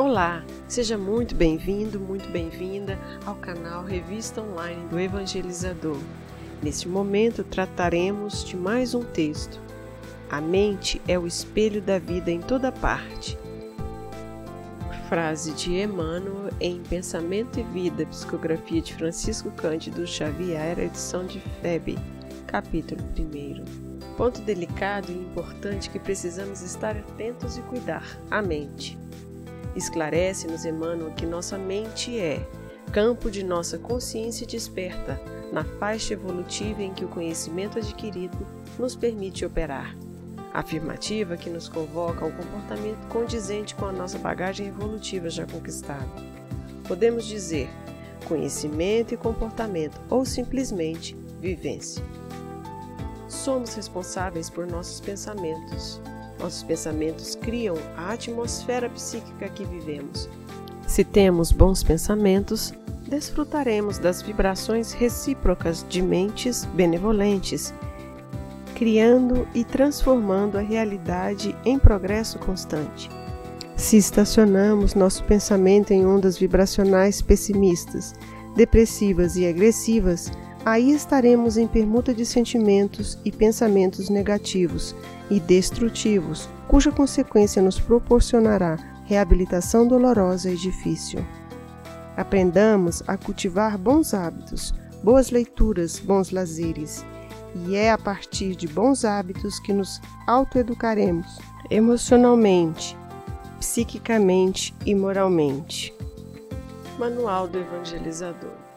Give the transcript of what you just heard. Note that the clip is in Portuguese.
Olá, seja muito bem-vindo, muito bem-vinda ao canal Revista Online do Evangelizador. Neste momento trataremos de mais um texto. A mente é o espelho da vida em toda parte. Frase de Emmanuel em Pensamento e Vida, psicografia de Francisco Cândido Xavier, edição de Febe, capítulo 1. Ponto delicado e importante que precisamos estar atentos e cuidar: a mente. Esclarece-nos Emmanuel que nossa mente é campo de nossa consciência desperta, na faixa evolutiva em que o conhecimento adquirido nos permite operar. Afirmativa que nos convoca ao comportamento condizente com a nossa bagagem evolutiva já conquistada. Podemos dizer conhecimento e comportamento, ou simplesmente vivência. Somos responsáveis por nossos pensamentos, nossos pensamentos criam a atmosfera psíquica que vivemos. Se temos bons pensamentos, desfrutaremos das vibrações recíprocas de mentes benevolentes, criando e transformando a realidade em progresso constante. Se estacionamos nosso pensamento em ondas vibracionais pessimistas, depressivas e agressivas, aí estaremos em permuta de sentimentos e pensamentos negativos e destrutivos, cuja consequência nos proporcionará reabilitação dolorosa e difícil. Aprendamos a cultivar bons hábitos, boas leituras, bons lazeres, e é a partir de bons hábitos que nos autoeducaremos emocionalmente, psiquicamente e moralmente. Manual do Evangelizador